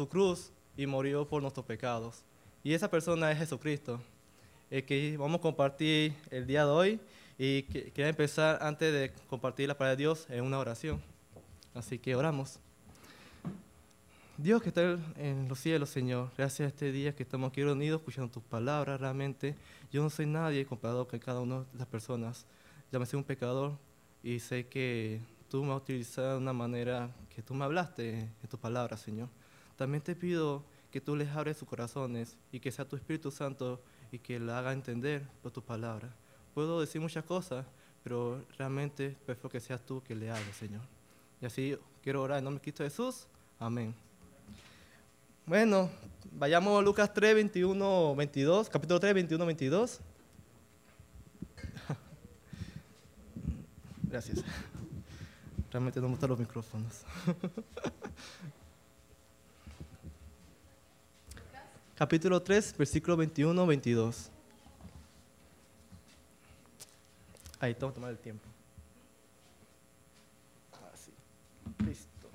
su cruz y murió por nuestros pecados. Y esa persona es Jesucristo, el que vamos a compartir el día de hoy. Y quería empezar antes de compartir la palabra de Dios en una oración. Así que oramos. Dios que está en los cielos, Señor, gracias a este día que estamos aquí reunidos escuchando tus palabras, realmente yo no soy nadie comparado con cada una de las personas. Ya me soy un pecador y sé que tú me has utilizado de una manera que tú me hablaste en tus palabras, Señor. También te pido que tú les abres sus corazones y que sea tu Espíritu Santo y que le haga entender por tus palabras. Puedo decir muchas cosas, pero realmente prefiero que seas tú que le hables, Señor. Y así quiero orar en nombre de Cristo Jesús. Amén. Bueno, vayamos a Lucas 3, 21, 22, capítulo 3, 21, 22. Gracias. Realmente no me gustan los micrófonos. capítulo 3, versículo 21, 22. Ahí, tengo que tomar el tiempo. Así. Listo.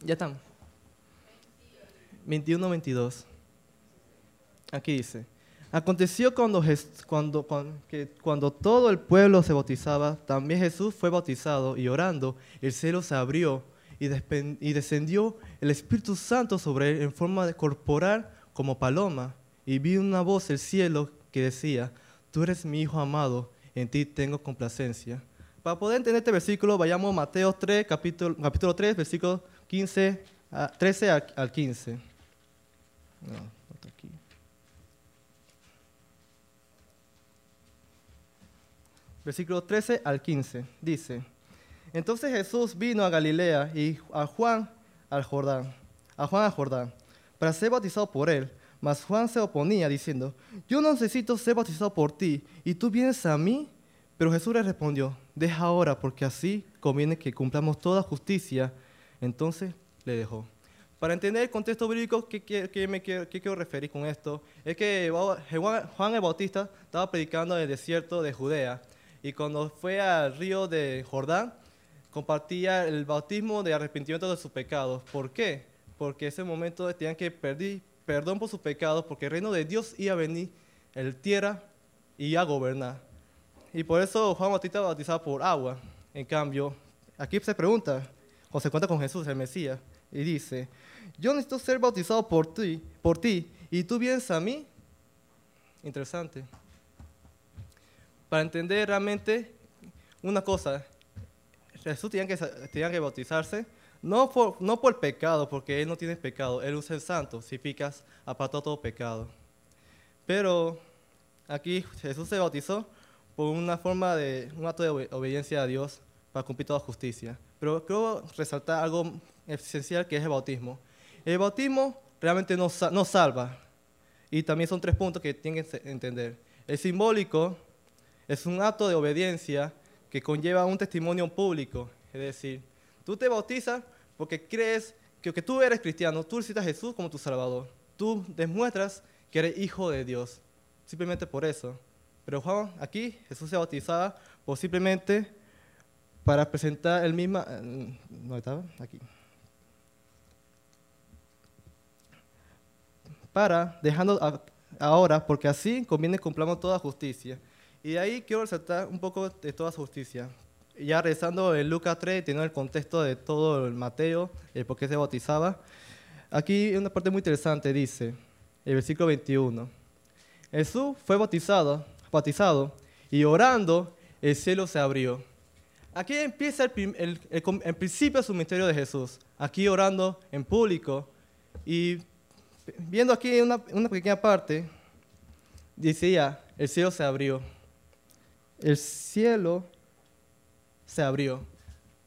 Ya están. 21, 22. Aquí dice. Aconteció cuando, cuando, que cuando todo el pueblo se bautizaba, también Jesús fue bautizado y orando, el cielo se abrió y, y descendió el Espíritu Santo sobre él en forma de corporal como paloma. Y vi una voz del cielo que decía, tú eres mi Hijo amado, en ti tengo complacencia. Para poder entender este versículo, vayamos a Mateo 3, capítulo, capítulo 3, versículo 15, 13 al 15. No. Versículo 13 al 15 dice, entonces Jesús vino a Galilea y a Juan al Jordán, a Juan al Jordán, para ser bautizado por él. Mas Juan se oponía diciendo, yo no necesito ser bautizado por ti, y tú vienes a mí. Pero Jesús le respondió, deja ahora, porque así conviene que cumplamos toda justicia. Entonces le dejó. Para entender el contexto bíblico, ¿qué, me quiero, referir con esto? Es que Juan el Bautista estaba predicando en el desierto de Judea y cuando fue al río de Jordán, compartía el bautismo de arrepentimiento de sus pecados. ¿Por qué? Porque en ese momento tenían que pedir perdón por sus pecados porque el reino de Dios iba a venir el tierra y a gobernar. Y por eso Juan Bautista bautizaba por agua. En cambio, aquí se pregunta, cuando se cuenta con Jesús, el Mesías, y dice, yo necesito ser bautizado por ti, por ti, y tú vienes a mí. Interesante. Para entender realmente una cosa, Jesús tenía que, tenía que bautizarse, no por, no por pecado, porque Él no tiene pecado, Él es el santo, si picas, apartó todo pecado. Pero aquí Jesús se bautizó por una forma de, un acto de obediencia a Dios para cumplir toda justicia. Pero quiero resaltar algo esencial que es el bautismo. El bautismo realmente no, no salva. Y también son tres puntos que tienen que entender. El simbólico es un acto de obediencia que conlleva un testimonio público. Es decir, tú te bautizas porque crees que, tú eres cristiano, tú necesitas a Jesús como tu Salvador. Tú demuestras que eres hijo de Dios. Simplemente por eso. Pero Juan, aquí Jesús se bautizaba por simplemente para presentar el mismo... Eh, ¿No estaba? Aquí. Para, dejando ahora, porque así conviene cumplamos toda justicia. Y ahí quiero resaltar un poco de toda justicia. Ya rezando en Lucas 3, teniendo el contexto de todo el Mateo, el por qué se bautizaba. Aquí una parte muy interesante, dice, el versículo 21. Jesús fue bautizado, bautizado y orando, el cielo se abrió Aquí empieza el, principio de su misterio de Jesús. Aquí orando en público y viendo aquí una, una pequeña parte, decía, el cielo se abrió. El cielo se abrió.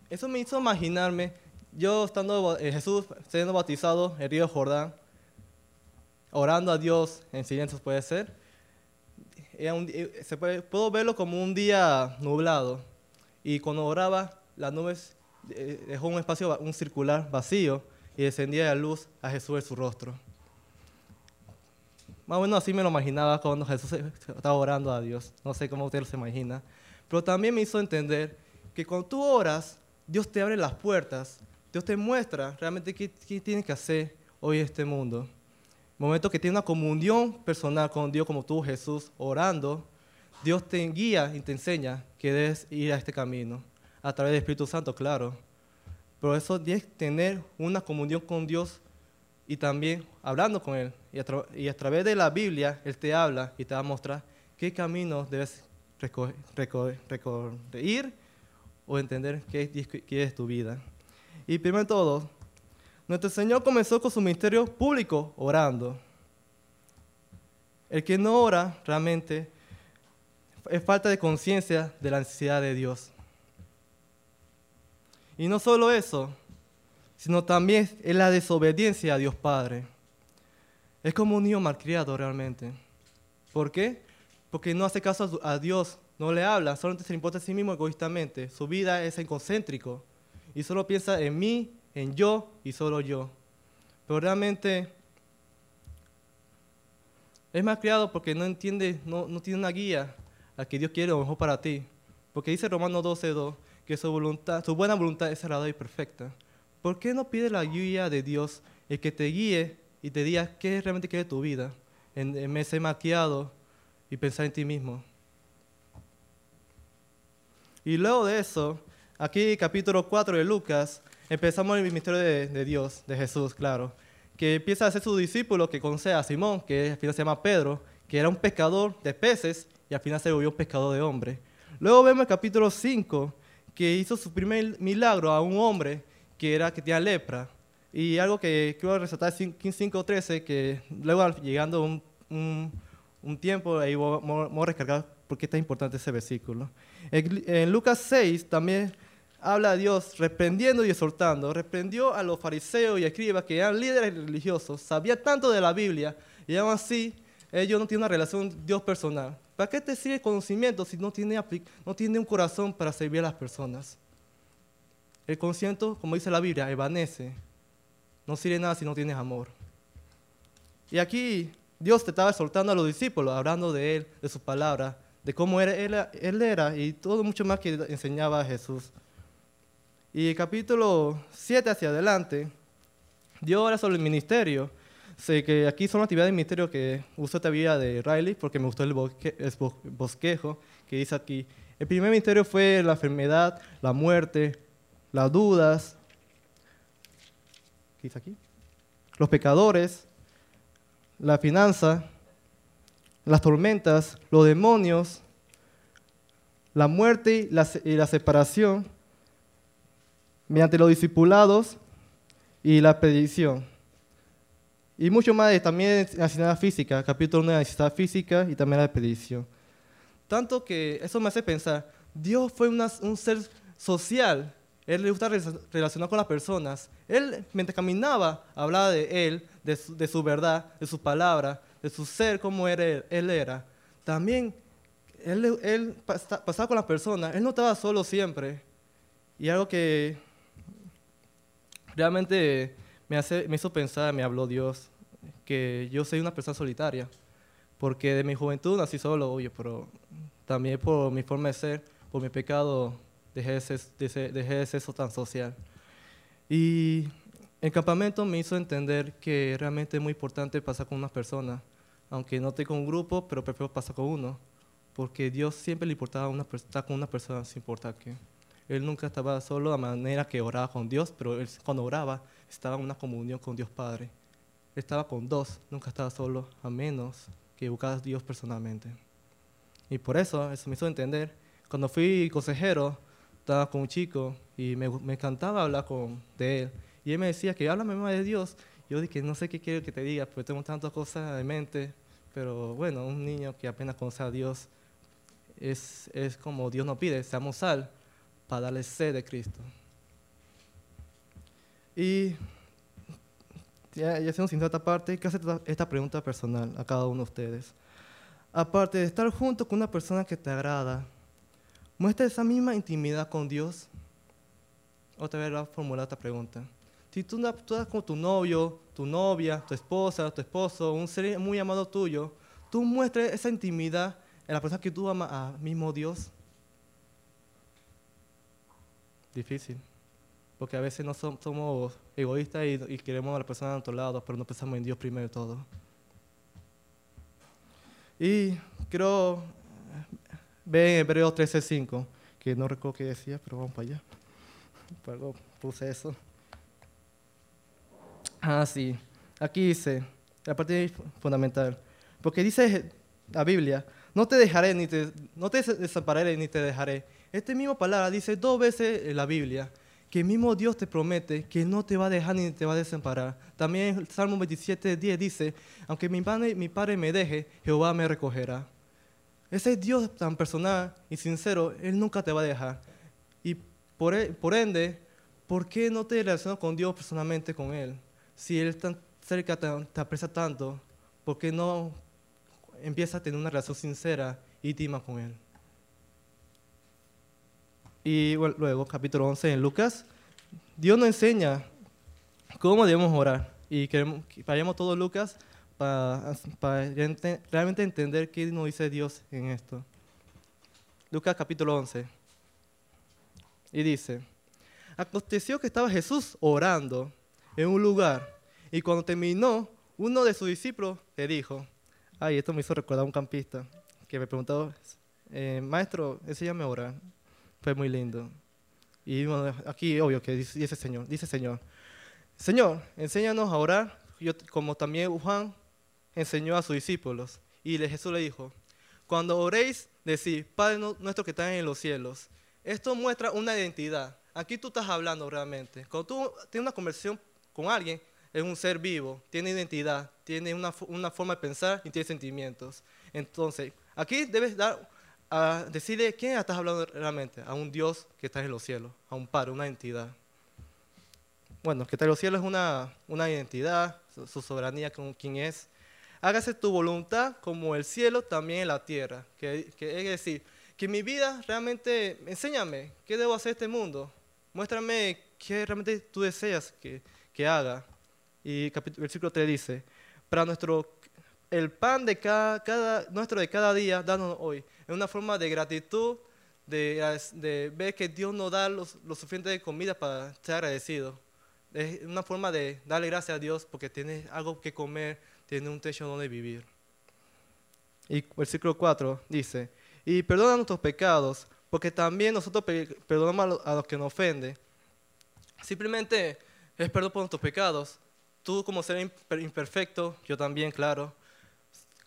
Eso me hizo imaginarme, yo estando eh, Jesús siendo bautizado en el río Jordán, orando a Dios en silencio puede ser. Eh, se puede, puedo verlo como un día nublado y cuando oraba, las nubes eh, dejó un espacio, un circular vacío y descendía la luz a Jesús en su rostro. Más o menos así me lo imaginaba cuando Jesús estaba orando a Dios. No sé cómo usted se imagina. Pero también me hizo entender que cuando tú oras, Dios te abre las puertas Dios te muestra realmente qué, qué tienes que hacer hoy en este mundo. Momento que tienes una comunión personal con Dios como tú, Jesús, orando, Dios te guía y te enseña que debes ir a este camino, a través del Espíritu Santo, claro. Pero eso debes tener una comunión con Dios y también hablando con Él. Y a, través de la Biblia, Él te habla y te va a mostrar qué caminos debes reco- reco- recorrer o entender qué, qué es tu vida. Y primero de todo, nuestro Señor comenzó con su ministerio público orando. El que no ora realmente es falta de conciencia de la necesidad de Dios. Y no solo eso, sino también es la desobediencia a Dios Padre. Es como un niño malcriado realmente. ¿Por qué? Porque no hace caso a Dios, no le habla, solamente se le importa a sí mismo egoístamente. Su vida es egocéntrico y solo piensa en mí, en yo y solo yo. Pero realmente es malcriado porque no entiende, no, no tiene una guía a que Dios quiere lo mejor para ti. Porque dice Romanos 12:2 que su, voluntad, su buena voluntad es agradable y perfecta. ¿Por qué no pide la guía de Dios, el que te guíe y te diga qué realmente quiere tu vida, en, en maquiado y pensar en ti mismo? Y luego de eso, aquí capítulo 4 de Lucas, empezamos el ministerio de, de Dios, de Jesús, claro, que empieza a ser su discípulo que conoce a Simón, que al final se llama Pedro, que era un pescador de peces y al final se volvió un pescador de hombres. Luego vemos el capítulo 5, que hizo su primer milagro a un hombre que era que tenía lepra. Y algo que quiero resaltar en 5.13, que luego llegando un, un, un tiempo, ahí voy- voy a recargar por qué está importante ese versículo. En, en Lucas 6 también habla a Dios reprendiendo y exhortando. Reprendió a los fariseos y escribas que eran líderes religiosos, sabían tanto de la Biblia y aún así ellos no tienen una relación Dios personal. ¿Para qué te sirve el conocimiento si no tiene, no tiene un corazón para servir a las personas? El conocimiento, como dice la Biblia, evanece. No sirve nada si no tienes amor. Y aquí Dios te estaba exhortando a los discípulos, hablando de Él, de su palabra, de cómo era, él, él era y todo mucho más que enseñaba a Jesús. Y el capítulo 7 hacia adelante, Dios habla sobre el ministerio. Sé que aquí son actividades del ministerio que usó esta vida de Riley porque me gustó el, bosque- el bos- bosquejo que dice aquí. El primer ministerio fue la enfermedad, la muerte, las dudas. ¿Qué dice aquí? Los pecadores, la finanza, las tormentas, los demonios, la muerte y la, separación, mediante los discipulados y la predicción. Y mucho más también en la física, capítulo 1 de la física y también la predicción. Tanto que eso me hace pensar, Dios fue un ser social, Él le gusta rela- relacionar con las personas. Él, mientras caminaba, hablaba de Él, de su, verdad, de su palabra, de su ser, como él, él era. También, Él, él pasa- pasaba con las personas, Él no estaba solo siempre. Y algo que realmente me, hace, me hizo pensar, me habló Dios, que yo soy una persona solitaria. Porque de mi juventud nací solo, oye, pero también por mi forma de ser, por mi pecado, dejé de ser, de ser- dejé de eso tan social. Y el campamento me hizo entender que realmente es muy importante pasar con una persona, aunque no esté con un grupo, pero prefiero pasar con uno, porque Dios siempre le importaba una, estar con una persona sin importar qué. Él nunca estaba solo de manera que oraba con Dios, pero él cuando oraba estaba en una comunión con Dios Padre. Estaba con dos, nunca estaba solo, a menos que buscara a Dios personalmente. Y por eso, eso me hizo entender. Cuando fui consejero, estaba con un chico y me, me encantaba hablar con, de él. Y él me decía que háblame más de Dios. Yo dije, no sé qué quiero que te diga, porque tengo tantas cosas en mente. Pero bueno, un niño que apenas conoce a Dios es, es como Dios nos pide, seamos sal para darle sed de Cristo. Y ya, ya hacemos esta parte, que esta, esta pregunta personal a cada uno de ustedes. Aparte de estar junto con una persona que te agrada, ¿muestra esa misma intimidad con Dios? Otra vez voy a formular esta pregunta. Si tú, estás con tu novio, tu novia, tu esposa, tu esposo, un ser muy amado tuyo, tú muestras esa intimidad en la persona que tú amas a mismo Dios. Difícil. porque a veces no somos egoístas y, queremos a la persona a nuestro lado, pero no pensamos en Dios primero de todo. Y quiero ver en Hebreos 13:5, que no recuerdo qué decía, pero vamos para allá. Algo puse eso. Ah, sí. Aquí dice, la parte fundamental. Porque dice la Biblia, no te dejaré ni te, no te desampararé ni te dejaré. Esta misma palabra dice dos veces en la Biblia que el mismo Dios te promete que no te va a dejar ni te va a desamparar. También el Salmo 27, 10 dice, aunque mi padre, mi padre me deje, Jehová me recogerá. Ese Dios tan personal y sincero, Él nunca te va a dejar. Y por, e, por ende, ¿por qué no te relacionas con Dios personalmente con Él? Si Él tan cerca te, te aprecia tanto, ¿por qué no empiezas a tener una relación sincera íntima con Él? Y luego, capítulo 11 en Lucas, Dios nos enseña cómo debemos orar. Y queremos que vayamos todos Lucas para, para realmente entender qué nos dice Dios en esto. Lucas capítulo 11. Y dice, aconteció que estaba Jesús orando en un lugar y cuando terminó, uno de sus discípulos le dijo, ay, esto me hizo recordar a un campista que me preguntó, eh, maestro, enséñame a orar. Fue muy lindo. Y aquí, obvio, que dice, Señor, dice Señor, Señor, enséñanos a orar, Yo, como también Juan enseñó a sus discípulos. Y Jesús le dijo, cuando oréis, decid, Padre nuestro que está en los cielos. Esto muestra una identidad. Aquí tú estás hablando realmente. Cuando tú tienes una conversación con alguien, es un ser vivo, tiene identidad, tiene una, una forma de pensar y tiene sentimientos. Entonces, aquí debes dar a decirle quién estás hablando realmente, a un Dios que está en los cielos, a un Padre, una entidad. Bueno, que está en los cielos es una, una identidad, su, soberanía con quién es. Hágase tu voluntad como el cielo, también en la tierra. Que, es decir, que mi vida realmente, enséñame, ¿qué debo hacer este mundo? Muéstrame qué realmente tú deseas que, que haga. Y versículo 3 dice, para nuestro, el pan de cada, cada, nuestro de cada día, danos hoy es una forma de gratitud, de, de ver que Dios nos da lo, suficiente de comida para estar agradecido. Es una forma de darle gracias a Dios porque tiene algo que comer, tiene un techo donde vivir. Y versículo 4 dice, y perdona nuestros pecados, porque también nosotros perdonamos a los que nos ofenden. Simplemente es perdón por nuestros pecados. Tú como ser imperfecto, yo también, claro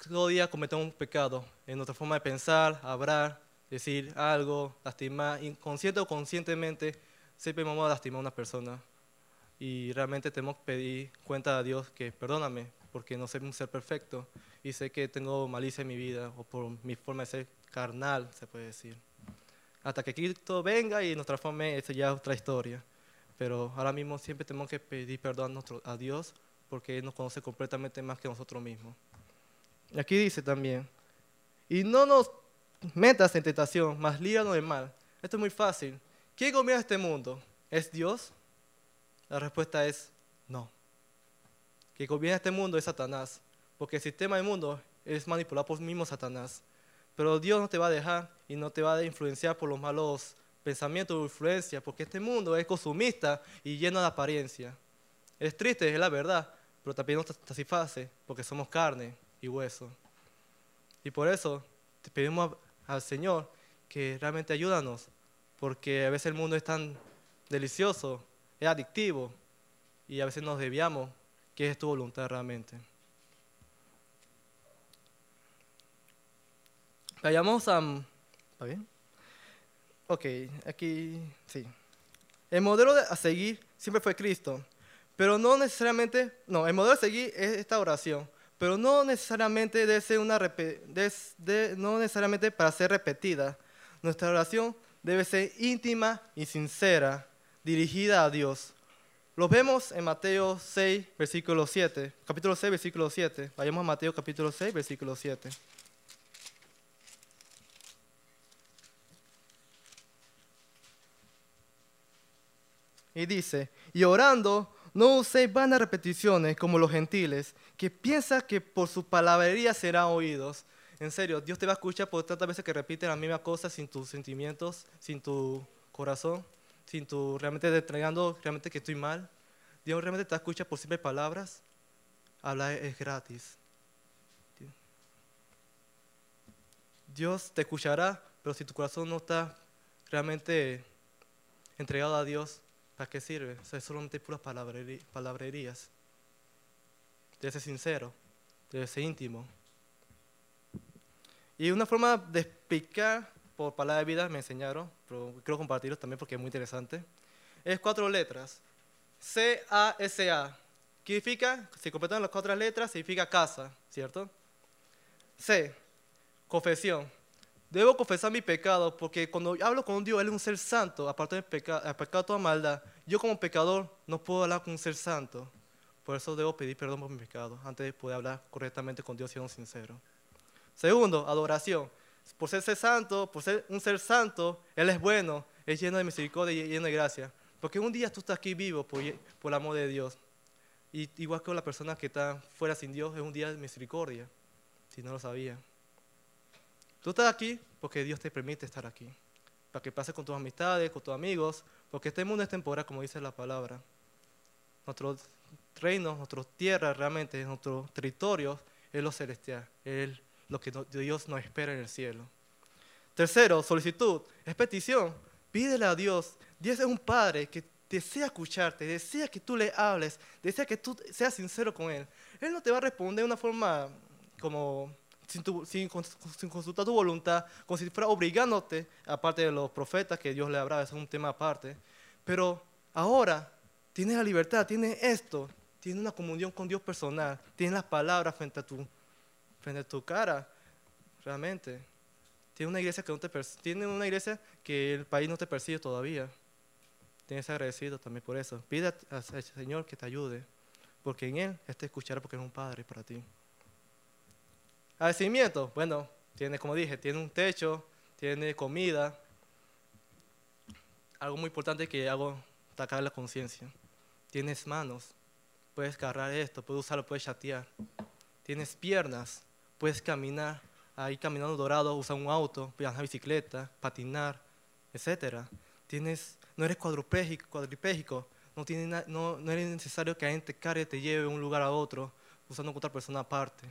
todo día cometemos un pecado en nuestra forma de pensar, hablar, decir algo, lastimar, inconsciente o conscientemente, siempre vamos a lastimar a una persona. Y realmente tenemos que pedir cuenta a Dios que perdóname, porque no soy un ser perfecto y sé que tengo malicia en mi vida o por mi forma de ser carnal, se puede decir. Hasta que Cristo venga y nos transforme, esa ya es otra historia. Pero ahora mismo siempre tenemos que pedir perdón a Dios porque Él nos conoce completamente más que nosotros mismos. Aquí dice también, y no nos metas en tentación, mas líbranos del mal. Esto es muy fácil. ¿Quién gobierna este mundo? ¿Es Dios? La respuesta es. Quien gobierna este mundo es Satanás, porque el sistema del mundo es manipulado por mismo Satanás. Pero Dios no te va a dejar y no te va a influenciar por los malos pensamientos o influencias, porque este mundo es consumista y lleno de apariencia. Es triste, es la verdad, pero también nos satisface, porque somos carne y hueso. Y por eso te pedimos al Señor que realmente ayúdanos, porque a veces el mundo es tan delicioso, es adictivo, y a veces nos desviamos que es tu voluntad realmente. Vayamos a... ¿Está bien? Ok, aquí sí. El modelo a seguir siempre fue Cristo, pero no necesariamente, no, el modelo a seguir es esta oración pero no necesariamente, debe ser una, no necesariamente para ser repetida. Nuestra oración debe ser íntima y sincera, dirigida a Dios. Lo vemos en Mateo 6, versículo 7. Capítulo 6, versículo 7. Vayamos a Mateo capítulo 6, versículo 7. Y dice, y orando, no uséis vanas repeticiones como los gentiles, que piensan que por su palabrería serán oídos. En serio, Dios te va a escuchar por tantas veces que repites la misma cosa sin tus sentimientos, sin tu corazón. Sin tu realmente entregando realmente que estoy mal, Dios realmente te escucha por simples palabras, hablar es gratis. Dios te escuchará, pero si tu corazón no está realmente entregado a Dios, ¿para qué sirve? O sea, es solamente puras palabrerías. Debe ser sincero, debe ser íntimo. Y una forma de explicar por palabra de vida me enseñaron, pero quiero compartirlo también porque es muy interesante. Es cuatro letras. C-A-S-A. ¿Qué significa? Si completan las cuatro letras, significa casa, ¿cierto? C. Confesión. Debo confesar mi pecado porque cuando hablo con Dios, Él es un ser santo, aparte del pecado, pecado toda maldad. Yo como pecador no puedo hablar con un ser santo. Por eso debo pedir perdón por mi pecado antes de poder hablar correctamente con Dios siendo sincero. Segundo, adoración. Por ser, santo, por ser un ser santo, Él es bueno, es lleno de misericordia y lleno de gracia. Porque un día tú estás aquí vivo por, por el amor de Dios. Y igual que la persona que está fuera sin Dios, es un día de misericordia, si no lo sabía. Tú estás aquí porque Dios te permite estar aquí. Para que pases con tus amistades, con tus amigos, porque este mundo es temporal, como dice la palabra. Nuestro reino, nuestra tierra realmente, nuestro territorio es lo celestial, es lo que Dios nos espera en el cielo. Tercero, solicitud, es petición. Pídele a Dios. Dios es un Padre que desea escucharte, desea que tú le hables, desea que tú seas sincero con Él. Él no te va a responder de una forma como sin, consultar tu voluntad, como si fuera obligándote, aparte de los profetas que Dios le habrá, eso es un tema aparte. Pero ahora tienes la libertad, tienes esto, tienes una comunión con Dios personal, tienes las palabras frente a tu, frente tu cara, realmente. Tienes una iglesia que no te tiene una iglesia que el país no te persigue todavía. Tienes agradecido también por eso. Pide al Señor que te ayude, porque en Él te escuchará porque es un Padre para ti. Agradecimiento, bueno, tiene, como dije, tiene un techo, tiene comida. Algo muy importante que hago, atacar la conciencia. Tienes manos, puedes cargar esto, puedes usarlo, puedes chatear. Tienes piernas, puedes caminar, ahí caminando dorado, usar un auto, viajar bicicleta, patinar, etc. Tienes, no eres cuadripégico, no, tiene, no, no eres necesario que alguien te cargue, te lleve de un lugar a otro, usando otra persona aparte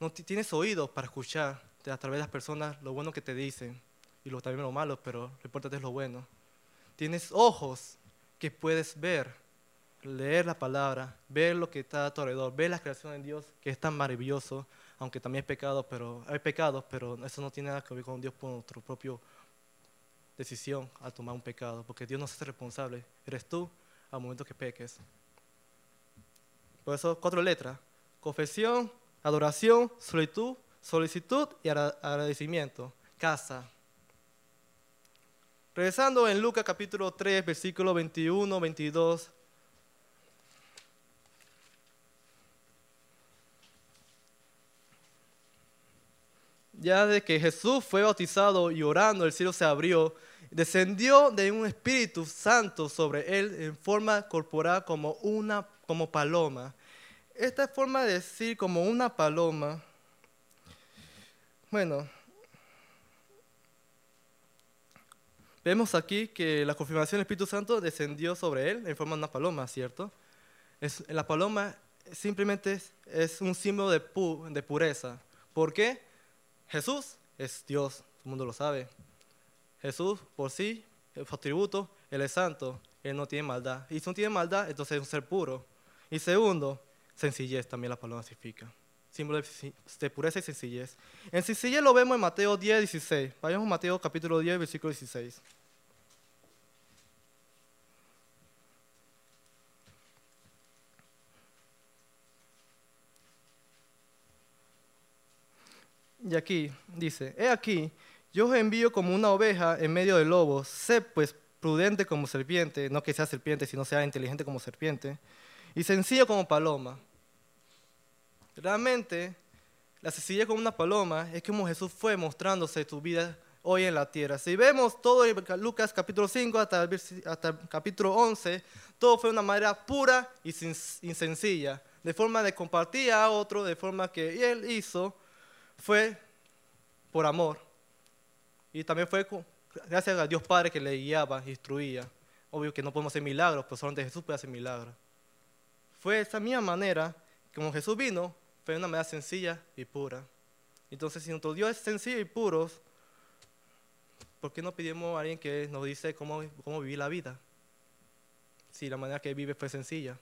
no tienes oídos para escuchar a través de las personas lo bueno que te dicen y lo, también lo malo, pero lo importante es lo bueno. Tienes ojos que puedes ver, leer la palabra, ver lo que está a tu alrededor, ver la creación de Dios, que es tan maravilloso, aunque también es pecado, pero hay pecados, pero eso no tiene nada que ver con Dios por nuestra propia decisión al tomar un pecado, porque Dios no se hace responsable, eres tú al momento que peques. Por eso, cuatro letras, confesión, adoración, solicitud, solicitud y agradecimiento. Casa. Regresando en Lucas capítulo 3, versículo 21, 22. Ya de que Jesús fue bautizado y orando, el cielo se abrió, descendió de un Espíritu Santo sobre él en forma corporal como una como paloma esta forma de decir como una paloma, bueno, vemos aquí que la confirmación del Espíritu Santo descendió sobre él en forma de una paloma, ¿cierto? Es, la paloma simplemente es, un símbolo de, de pureza. ¿Por qué? Jesús es Dios, todo el mundo lo sabe. Jesús por sí, su atributo, Él es santo, Él no tiene maldad. Y si no tiene maldad, entonces es un ser puro. Y segundo, sencillez también la palabra significa. Símbolo de pureza y sencillez. En sencillez lo vemos en Mateo 10, 16. Vayamos a Mateo capítulo 10, versículo 16. Y aquí dice, he aquí, yo os envío como una oveja en medio de lobos, sé pues prudente como serpiente, no que sea serpiente, sino sea inteligente como serpiente, y sencillo como paloma. Realmente, la sencillez como una paloma es como Jesús fue mostrándose tu vida hoy en la tierra. Si vemos todo en Lucas capítulo 5 hasta el, hasta capítulo 11, todo fue de una manera pura y, sencilla, de forma de compartir a otro, de forma que él hizo, fue por amor. Y también fue gracias a Dios Padre que le guiaba, instruía. obvio que no podemos hacer milagros, pero solamente Jesús puede hacer milagros. Fue esa misma manera, como Jesús vino, fue de una manera sencilla y pura. Entonces, si nuestro Dios es sencillo y puro, ¿por qué no pedimos a alguien que nos dice cómo, cómo vivir la vida? Si la manera que vive fue sencilla.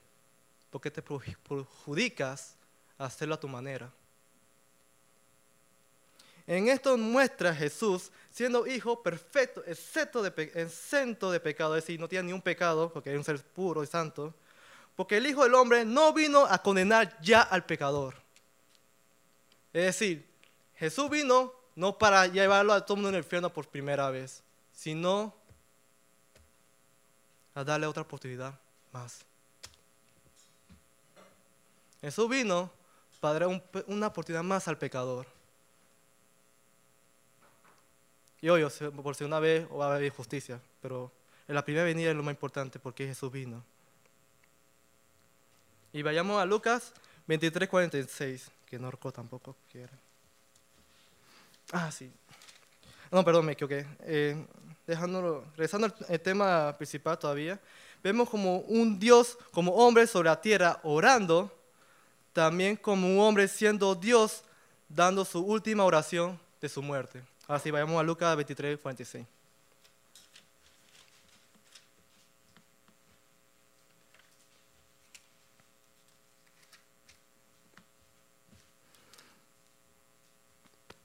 ¿Por qué te perjudicas a hacerlo a tu manera? En esto muestra Jesús siendo hijo perfecto, excepto exento de pecado, es decir, no tiene ni un pecado, porque es un ser puro y santo, porque el Hijo del Hombre no vino a condenar ya al pecador. Es decir, Jesús vino no para llevarlo a todo mundo en el infierno por primera vez, sino a darle otra oportunidad más. Jesús vino para dar una oportunidad más al pecador. Y hoy, por segunda vez, va a haber justicia, pero en la primera venida es lo más importante porque Jesús vino. Y vayamos a Lucas 23, 46, que no tampoco quiere. Ah, sí. No, perdón, me equivoqué. Eh, dejándolo, regresando al tema principal todavía, vemos como un Dios, como hombre sobre la tierra, orando, también como un hombre siendo Dios, dando su última oración de su muerte. Ahora sí, vayamos a Lucas 23, 46.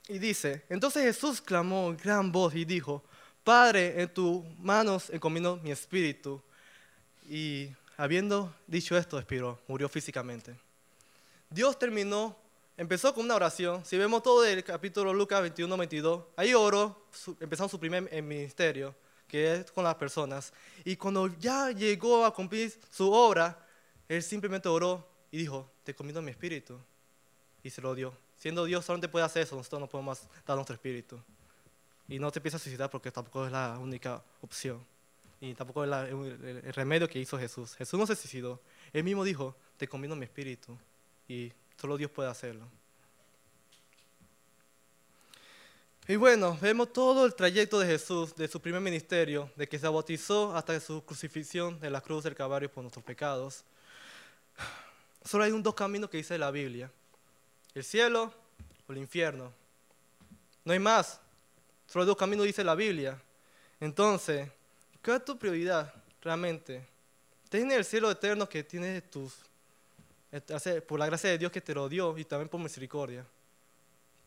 Y dice, entonces Jesús clamó gran voz y dijo, Padre, en tus manos encomiendo mi espíritu. Y habiendo dicho esto, expiró, murió físicamente. Dios terminó, empezó con una oración. Si vemos todo el capítulo Lucas 21, 22, ahí oró, empezó su primer eh, ministerio, que es con las personas. Y cuando ya llegó a cumplir su obra, él simplemente oró y dijo, te encomiendo mi espíritu. Y se lo dio. Siendo Dios solamente puede hacer eso, nosotros no podemos dar nuestro espíritu. Y no te a suicidar porque tampoco es la única opción. Y tampoco es el, remedio que hizo Jesús. Jesús no se suicidó. Él mismo dijo, te combino mi espíritu. Y solo Dios puede hacerlo. Y bueno, vemos todo el trayecto de Jesús, de su primer ministerio, de que se bautizó hasta su crucifixión de la cruz del Calvario por nuestros pecados. Solo hay un dos caminos que dice la Biblia el cielo o el infierno. No hay más. Solo hay dos caminos, dice la Biblia. Entonces, ¿qué es tu prioridad realmente? Tienes el cielo eterno que tiene tus, por la gracia de Dios que te lo dio y también por misericordia.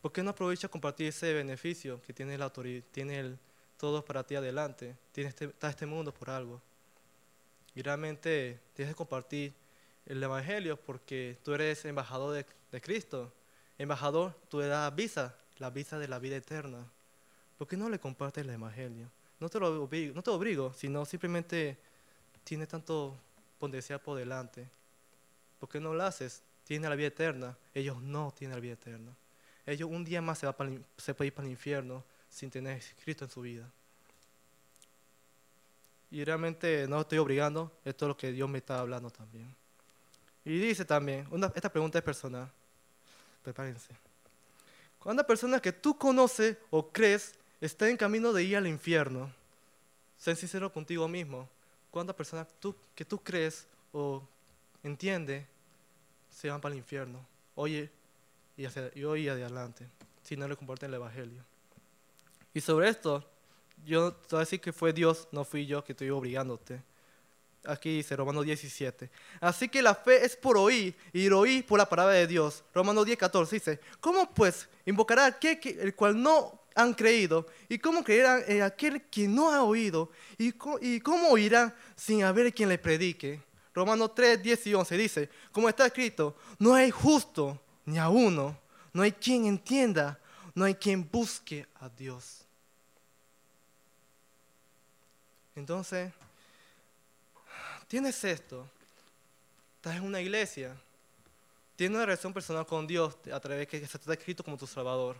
¿Por qué no aprovechas compartir ese beneficio que tiene la autoridad, tiene el, todo para ti adelante? Tiene este, está este mundo por algo. Y realmente tienes que compartir el Evangelio porque tú eres embajador de, Cristo embajador, tú le das visa, la visa de la vida eterna. ¿Por qué no le compartes el Evangelio? No te lo obligo, no te obligo sino simplemente tiene tanto potencial por delante. ¿Por qué no lo haces? Tiene la vida eterna. Ellos no tienen la vida eterna. Ellos un día más se, va se puede ir para el infierno sin tener Cristo en su vida. Y realmente no estoy obligando, esto es lo que Dios me está hablando también. Y dice también, esta pregunta es personal prepárense. Cuando persona que tú conoces o crees está en camino de ir al infierno, sé sincero contigo mismo. ¿Cuántas personas tú, que tú crees o entiende se van para el infierno? Oye y, hacia, hoy adelante, si no le comparten el Evangelio. Y sobre esto, yo te voy a decir que fue Dios, no fui yo que estoy obligándote aquí dice Romanos 17. Así que la fe es por oír y oír por la palabra de Dios. Romanos 10, 14 dice, ¿cómo pues invocará aquel el cual no han creído? ¿Y cómo creerán en aquel que no ha oído? ¿Y y cómo oirán sin haber quien le predique? Romanos 3, 10 y 11 dice, como está escrito, no hay justo ni a uno, no hay quien entienda, no hay quien busque a Dios. Entonces, tienes esto, estás en una iglesia, tienes una relación personal con Dios a través de que se te ha escrito como tu Salvador.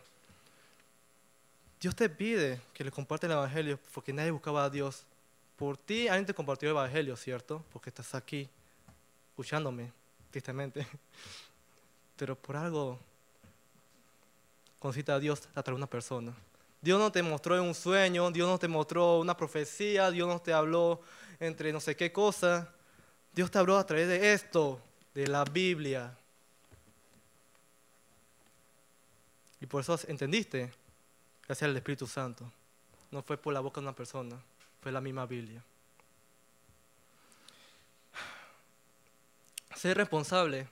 Dios te pide que le compartas el Evangelio porque nadie buscaba a Dios. Por ti alguien te compartió el Evangelio, ¿cierto? Porque estás aquí escuchándome, tristemente. Pero por algo concita a Dios a través de una persona. Dios no te mostró en un sueño, Dios no te mostró una profecía, Dios no te habló entre no sé qué cosa. Dios te habló a través de esto, de la Biblia. Y por eso entendiste, gracias al Espíritu Santo. No fue por la boca de una persona, fue la misma Biblia. Ser responsable.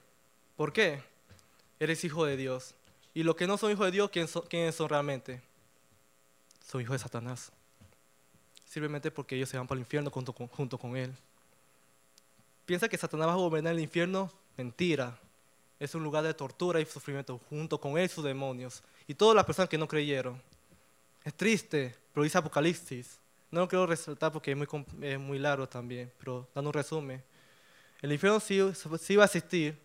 ¿Por qué? Eres hijo de Dios. Y los que no son hijos de Dios, ¿quiénes son, realmente? Son hijos de Satanás. Simplemente porque ellos se van para el infierno junto con, con Él. ¿Piensa que Satanás va a gobernar el infierno? Mentira. Es un lugar de tortura y sufrimiento junto con Él sus demonios. Y todas las personas que no creyeron. Es triste, pero dice Apocalipsis. No lo quiero resaltar porque es muy, largo también, pero dando un resumen. El infierno sí, sí a existir,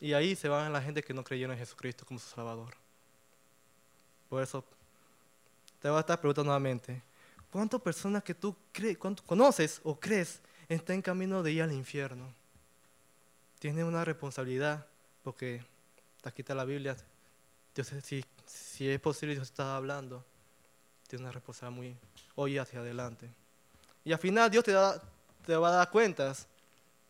y, ahí se van la gente que no creyeron en Jesucristo como su Salvador. Por eso te voy a estar preguntando nuevamente, ¿cuántas personas que tú crees, conoces o crees están en camino de ir al infierno? Tienen una responsabilidad, porque aquí está la Biblia, Dios, si, si es posible Dios está hablando, tiene una responsabilidad muy hoy hacia adelante. Y al final Dios te, da, te va a dar cuentas,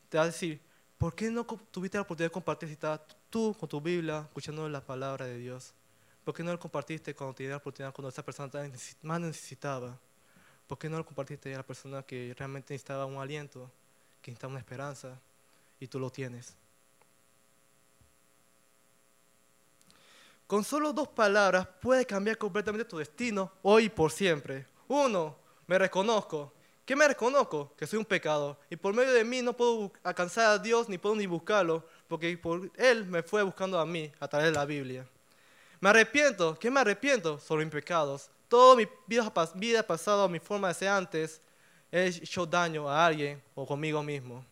te va a decir, ¿Por qué no tuviste la oportunidad de compartir si estabas tú con tu Biblia escuchando la palabra de Dios? ¿Por qué no lo compartiste cuando tenías la oportunidad, cuando esa persona más necesitaba? ¿Por qué no lo compartiste a la persona que realmente necesitaba un aliento, que necesitaba una esperanza, y tú lo tienes? Con solo dos palabras puedes cambiar completamente tu destino hoy y por siempre. Uno, me reconozco. ¿Qué me reconozco? Que soy un pecado. Y por medio de mí no puedo alcanzar a Dios ni puedo ni buscarlo, porque por Él me fue buscando a mí a través de la Biblia. Me arrepiento. ¿Qué me arrepiento? Sobre mis pecados. Toda mi vida, vida pasada, mi forma de ser antes, he hecho daño a alguien o conmigo mismo.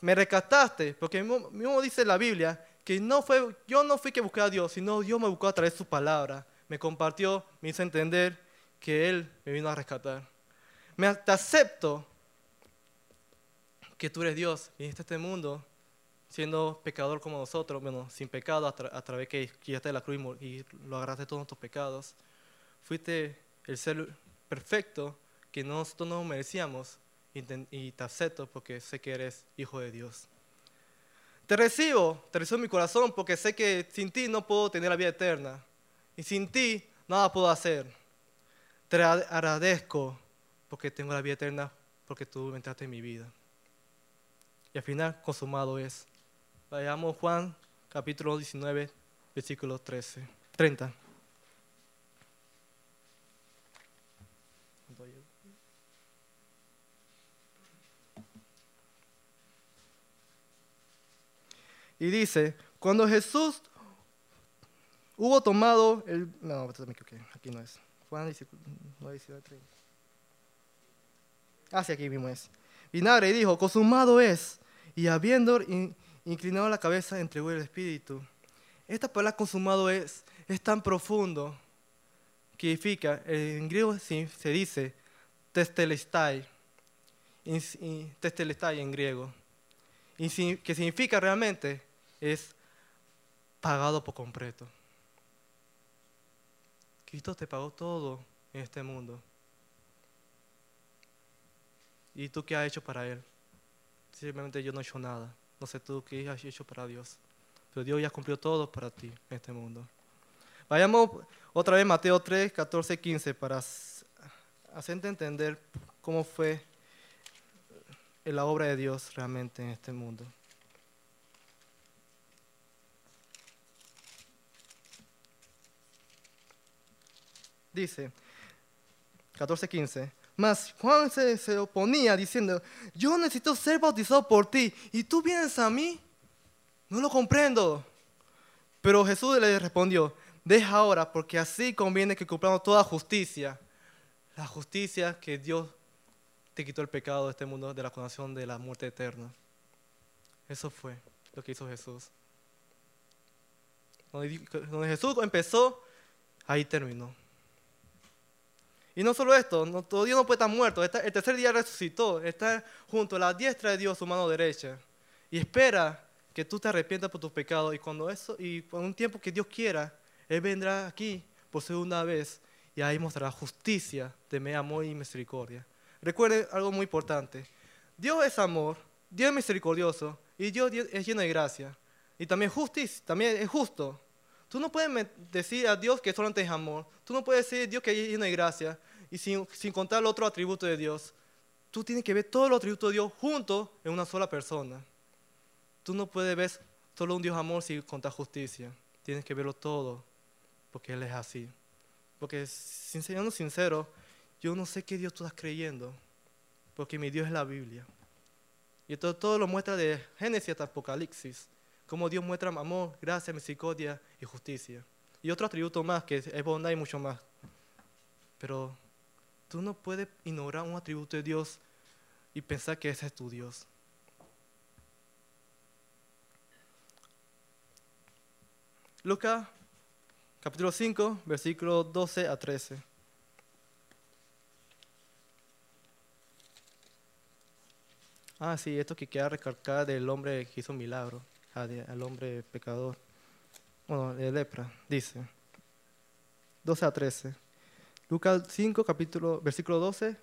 Me rescataste, porque mismo dice la Biblia que no fue, yo no fui que busqué a Dios, sino Dios me buscó a través de su palabra. Me compartió, me hizo entender que Él me vino a rescatar me, te acepto que tú eres Dios, viniste a este mundo siendo pecador como nosotros, bueno, sin pecado, a, través que guiaste la cruz y lo agarraste todos nuestros pecados. Fuiste el ser perfecto que nosotros no merecíamos y te, acepto porque sé que eres hijo de Dios. Te recibo, te recibo en mi corazón porque sé que sin ti no puedo tener la vida eterna y sin ti nada puedo hacer. Te agradezco porque tengo la vida eterna, porque tú entraste en mi vida. Y al final, consumado es. Vayamos Juan capítulo 19, versículo 13, 30. Y dice, cuando Jesús hubo tomado el... No, aquí no es. Juan 19, 30. Hacia aquí mismo es. Vinagre dijo, consumado es. Y habiendo inclinado la cabeza, entregó el espíritu. Esta palabra consumado es, es tan profundo que significa, en griego se dice testelestai, testelestai en griego, que significa realmente es pagado por completo. Cristo te pagó todo en este mundo. ¿Y tú qué has hecho para Él? Simplemente yo no he hecho nada. No sé tú qué has hecho para Dios. Pero Dios ya cumplió todo para ti en este mundo. Vayamos otra vez a Mateo 3, 14, 15 para hacerte entender cómo fue la obra de Dios realmente en este mundo. Dice 14, 15. Mas Juan se, oponía diciendo, yo necesito ser bautizado por ti y tú vienes a mí. No lo comprendo. Pero Jesús le respondió, deja ahora porque así conviene que cumplamos toda justicia. La justicia que Dios te quitó el pecado de este mundo, de la condenación de la muerte eterna. Eso fue lo que hizo Jesús. Donde Jesús empezó, ahí terminó. Y no solo esto, no, todavía no puede estar muerto. el tercer día resucitó, está junto a la diestra de Dios, su mano derecha. Y espera que tú te arrepientas por tus pecados. Y cuando eso, y por un tiempo que Dios quiera, Él vendrá aquí por segunda vez y ahí mostrará justicia de mi amor y misericordia. Recuerde algo muy importante. Dios es amor, Dios es misericordioso y Dios es lleno de gracia. Y también justicia, también es justo. Tú no puedes decir a Dios que solamente es amor. Tú no puedes decir a Dios que es lleno de gracia y sin, sin contar el otro atributo de Dios. Tú tienes que ver todos los atributos de Dios juntos en una sola persona. Tú no puedes ver solo un Dios amor sin contar justicia. Tienes que verlo todo, porque Él es así. Porque, siendo sincero, yo no sé qué Dios tú estás creyendo, porque mi Dios es la Biblia. Y esto todo lo muestra de Génesis hasta Apocalipsis, como Dios muestra amor, gracia, misericordia y justicia. Y otro atributo más, que es bondad y mucho más. Pero tú no puedes ignorar un atributo de Dios y pensar que ese es tu Dios. Lucas capítulo 5, versículos 12 a 13. Ah, sí, esto que queda recalcar del hombre que hizo un milagro, al hombre pecador, bueno, de lepra, dice, 12 a 13. Lucas 5, capítulo, versículo 12,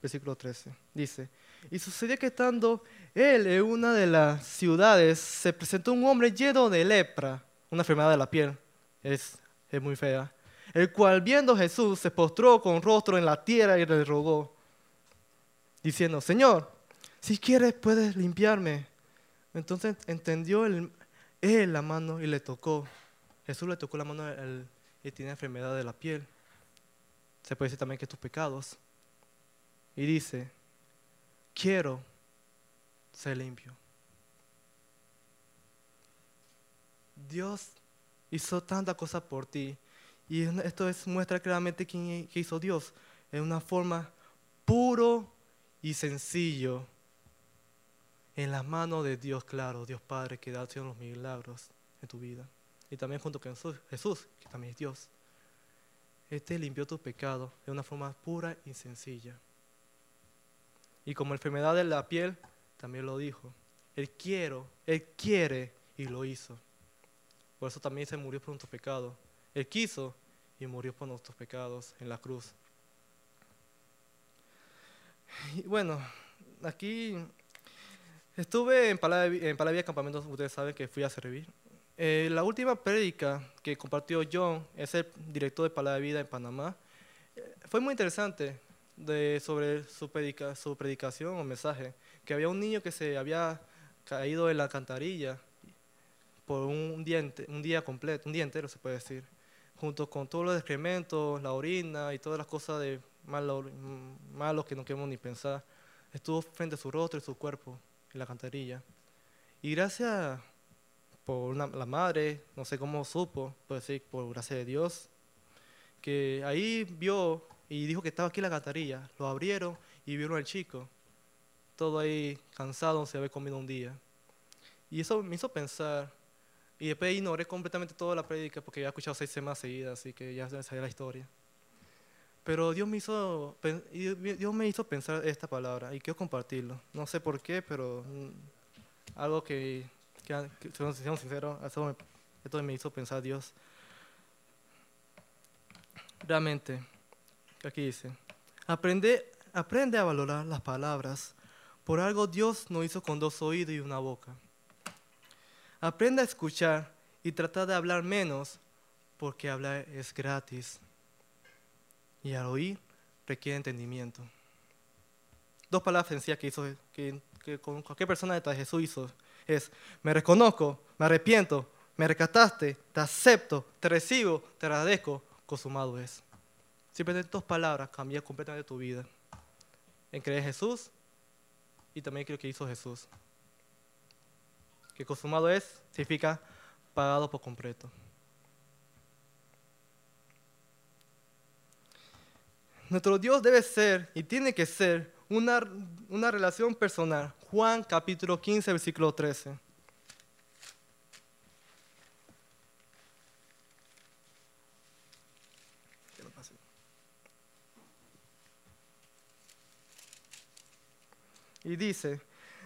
versículo 13. Dice, y sucedió que estando él en una de las ciudades, se presentó un hombre lleno de lepra, una enfermedad de la piel, es, es muy fea, el cual viendo Jesús se postró con rostro en la tierra y le rogó, diciendo, Señor, si quieres puedes limpiarme. Entonces entendió él, la mano y le tocó. Jesús le tocó la mano y tiene enfermedad de la piel. Se puede decir también que tus pecados. Y dice, quiero ser limpio. Dios hizo tanta cosa por ti. Y esto es, muestra claramente quién hizo Dios. En una forma puro y sencillo en las manos de Dios, claro, Dios Padre, que da los milagros en tu vida. Y también junto con Jesús, que también es Dios. Este limpió tu pecado de una forma pura y sencilla. Y como enfermedad de la piel, también lo dijo. Él quiero, Él quiere y lo hizo. Por eso también se murió por nuestros pecados. Él quiso y murió por nuestros pecados en la cruz. Y bueno, aquí Estuve en Palavia, en Campamento, ustedes saben que fui a servir. Eh, la última prédica que compartió John, es el director de Palabra de Vida en Panamá, eh, fue muy interesante sobre su, predica, su predicación o mensaje, que había un niño que se había caído en la alcantarilla por un día, un día completo, un día entero se puede decir, junto con todos los excrementos, la orina y todas las cosas de malos malo que no queremos ni pensar. Estuvo frente a su rostro y su cuerpo en la cantarilla. Y gracias por la madre, no sé cómo supo, puedo decir, por gracia de Dios, que ahí vio y dijo que estaba aquí la cantarilla. Lo abrieron y vieron al chico, todo ahí cansado, se había comido un día. Y eso me hizo pensar, y después ignoré completamente toda la prédica porque he escuchado seis semanas seguidas, así que ya sabía la historia. Pero Dios me hizo, Dios me hizo pensar esta palabra y quiero compartirlo. No sé por qué, pero mm, algo que, que, que sincero, sinceros, esto me hizo pensar Dios. Realmente, aquí dice, aprende, aprende a valorar las palabras. Por algo Dios nos hizo con dos oídos y una boca. Aprende a escuchar y tratar de hablar menos porque hablar es gratis y al oír requiere entendimiento. Dos palabras sencillas que hizo, que, con cualquier persona de Jesús hizo, es, me reconozco, me arrepiento, me recataste, te acepto, te recibo, te agradezco, consumado es. Simplemente dos palabras cambian completamente tu vida. En creer en Jesús y también creo que hizo Jesús. Que consumado es significa pagado por completo. Nuestro Dios debe ser y tiene que ser una, una relación personal. Juan capítulo 15, versículo 13. Y dice,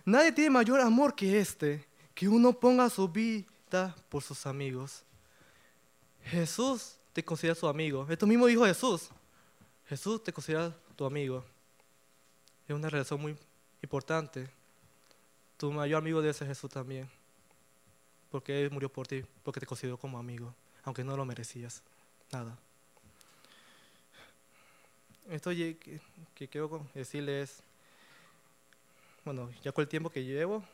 nadie tiene mayor amor que este, que uno ponga su vida por sus amigos. Jesús te considera su amigo. Esto mismo dijo Jesús. Jesús te considera tu amigo. Es una relación muy importante. Tu mayor amigo debe ser Jesús también. Porque Él murió por ti, porque te consideró como amigo, aunque no lo merecías. Nada. Esto que, que quiero decirles, bueno, ya con el tiempo que llevo,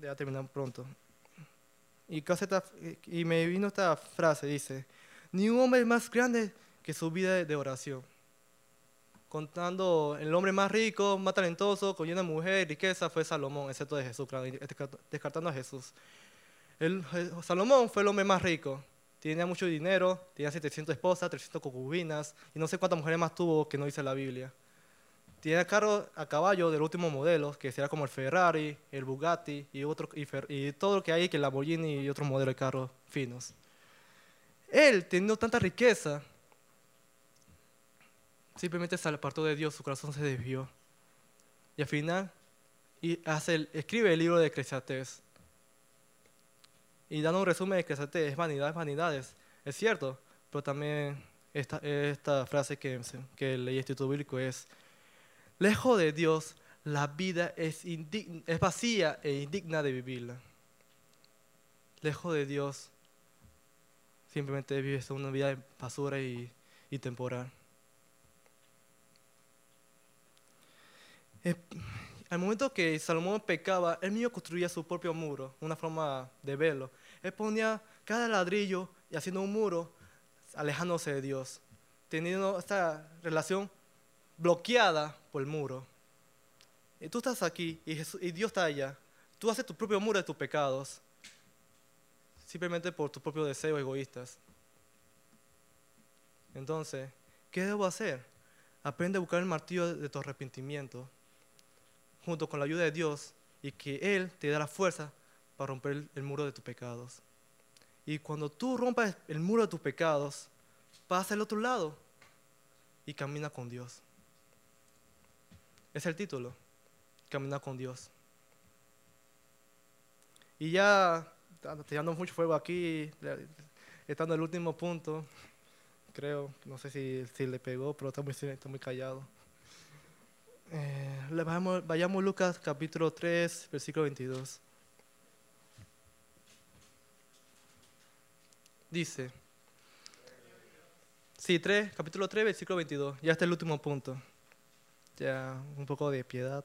ya terminar pronto. Y, y me vino esta frase, dice, ni un hombre más grande que su vida de oración. Contando el hombre más rico, más talentoso, con una mujer, riqueza, fue Salomón, excepto de Jesús, descartando a Jesús. El, Salomón fue el hombre más rico. Tenía mucho dinero, tenía 700 esposas, 300 concubinas, y no sé cuántas mujeres más tuvo que no dice la Biblia. Tiene carro a caballo del último modelo, que será como el Ferrari, el Bugatti y, otro, y, todo lo que hay, que el Lamborghini y otros modelos de carros finos. Él, teniendo tanta riqueza, simplemente se apartó de Dios, su corazón se desvió. Y al final y hace escribe el libro de Eclesiastés. Y dando un resumen de Eclesiastés, es vanidad, vanidades. Es cierto, pero también esta, frase que, que leí este Bíblico es Lejos de Dios, la vida es, es vacía e indigna de vivirla. Lejos de Dios, simplemente vives una vida de basura y, temporal. Al momento que Salomón pecaba, él mismo construía su propio muro, una forma de verlo. Él ponía cada ladrillo y haciendo un muro, alejándose de Dios, teniendo esta relación bloqueada por el muro. Y tú estás aquí y, Dios está allá. Tú haces tu propio muro de tus pecados, simplemente por tus propios deseos egoístas. Entonces, ¿qué debo hacer? Aprende a buscar el martillo de tu arrepentimiento, junto con la ayuda de Dios, y que Él te dé la fuerza para romper el muro de tus pecados. Y cuando tú rompas el muro de tus pecados, pasa al otro lado y camina con Dios. Es el título, Caminar con Dios. Y ya, tirando mucho fuego aquí, estando en el último punto, creo, no sé si, si le pegó, pero está muy, está muy callado. Eh, vayamos, vayamos Lucas capítulo 3, versículo 22. Dice, sí, 3, capítulo 3, versículo 22, ya está el último punto ya un poco de piedad.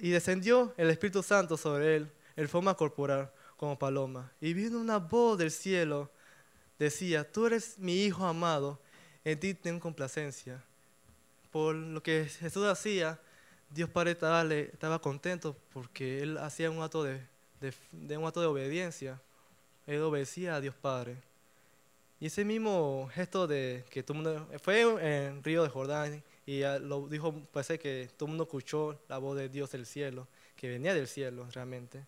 Y descendió el Espíritu Santo sobre él en forma corporal, como paloma. Y vino una voz del cielo, decía, tú eres mi Hijo amado, en ti tengo complacencia. Por lo que Jesús hacía, Dios Padre estaba, contento porque él hacía un acto de, de, un acto de obediencia. Él obedecía a Dios Padre. Y ese mismo gesto de que todo mundo, fue en Río de Jordán y lo dijo, parece que todo el mundo escuchó la voz de Dios del cielo, que venía del cielo realmente.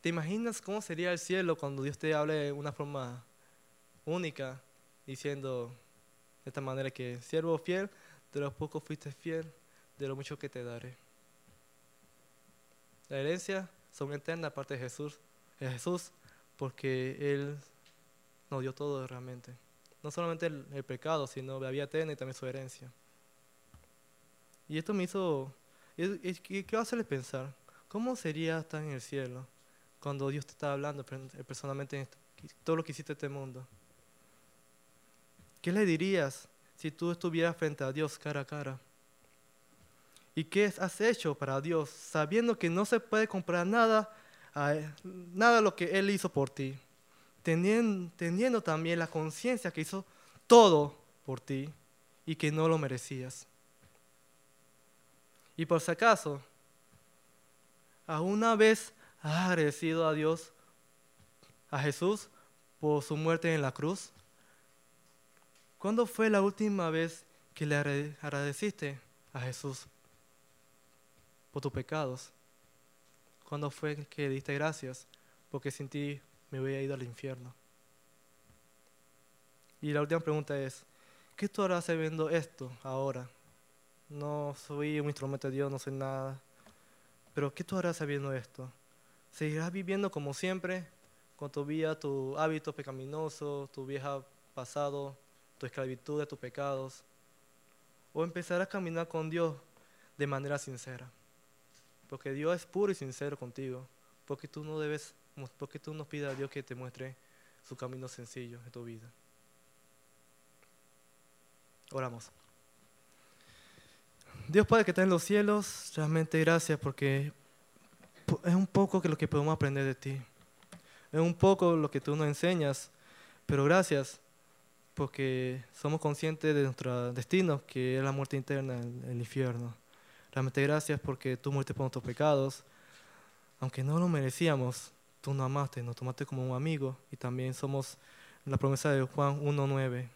¿Te imaginas cómo sería el cielo cuando Dios te hable de una forma única, diciendo de esta manera que, siervo fiel, de lo poco fuiste fiel, de lo mucho que te daré? La herencia son eterna aparte de Jesús, de Jesús, porque Él nos dio todo realmente. No solamente el, pecado, sino la vida eterna y también su herencia. Y esto me hizo, ¿qué va a hacerles pensar? ¿Cómo sería estar en el cielo cuando Dios te está hablando personalmente en todo lo que hiciste en este mundo? ¿Qué le dirías si tú estuvieras frente a Dios cara a cara? ¿Y qué has hecho para Dios sabiendo que no se puede comprar nada, nada de lo que Él hizo por ti? teniendo, también la conciencia que hizo todo por ti y que no lo merecías. Y por si acaso, ¿alguna vez has agradecido a Dios, a Jesús, por su muerte en la cruz? ¿Cuándo fue la última vez que le agradeciste a Jesús por tus pecados? ¿Cuándo fue que diste gracias porque sin ti me hubiera ido al infierno. Y la última pregunta es, ¿qué tú harás sabiendo esto ahora? No soy un instrumento de Dios, no soy nada. Pero ¿qué tú harás sabiendo esto? ¿Seguirás viviendo como siempre, con tu vida, tu hábito pecaminoso, tu vieja pasado, tu esclavitud de tus pecados? ¿O empezarás a caminar con Dios de manera sincera? Porque Dios es puro y sincero contigo. Porque tú no debes, porque tú no pides a Dios que te muestre su camino sencillo en tu vida. Oramos. Dios Padre que está en los cielos, realmente gracias porque es un poco que lo que podemos aprender de ti. Es un poco lo que tú nos enseñas, pero gracias porque somos conscientes de nuestro destino, que es la muerte interna, el, el infierno. Realmente gracias porque tú muertes por nuestros pecados. Aunque no lo merecíamos, tú nos amaste, nos tomaste como un amigo y también somos la promesa de Juan 1.9.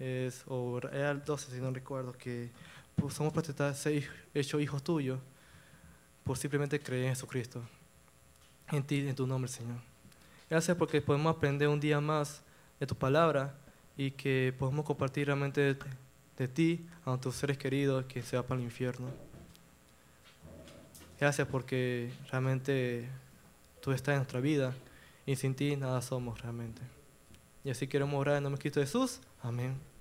Es, o era el 12 si no recuerdo, que pues, somos potestados hechos hijos tuyos por simplemente creer en Jesucristo, en ti, en tu nombre, Señor. Gracias porque podemos aprender un día más de tu palabra y que podemos compartir realmente de, ti a nuestros seres queridos que se va para el infierno. Gracias porque realmente tú estás en nuestra vida y sin ti nada somos realmente. Y así queremos orar en nombre de Cristo Jesús. Amén.